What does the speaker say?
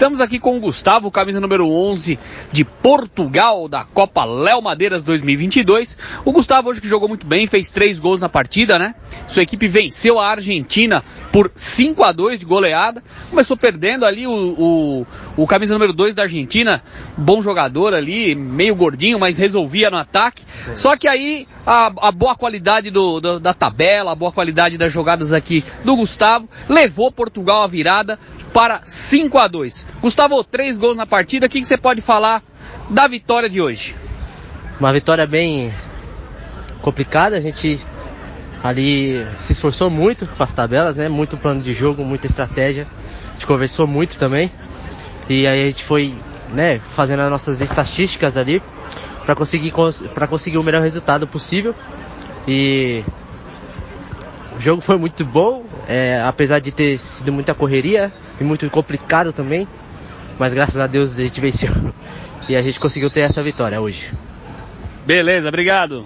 Estamos aqui com o Gustavo, camisa número 11 de Portugal, da Copa Léo Madeiras 2022. O Gustavo hoje que jogou muito bem, fez três gols na partida, né? Sua equipe venceu a Argentina por 5 a 2 de goleada. Começou perdendo ali o, o, o camisa número 2 da Argentina, bom jogador ali, meio gordinho, mas resolvia no ataque. Só que aí a, a boa qualidade do, do, da tabela, a boa qualidade das jogadas aqui do Gustavo levou Portugal à virada para 5 a 2. Gustavo, três gols na partida. O que, você pode falar da vitória de hoje? Uma vitória bem complicada. A gente ali se esforçou muito com as tabelas, né? Muito plano de jogo, muita estratégia. A gente conversou muito também. E aí a gente foi, né, fazendo as nossas estatísticas ali para conseguir para conseguir o melhor resultado possível. E o jogo foi muito bom, é, apesar de ter sido muita correria e muito complicado também. Mas graças a Deus a gente venceu. E a gente conseguiu ter essa vitória hoje. Beleza, obrigado.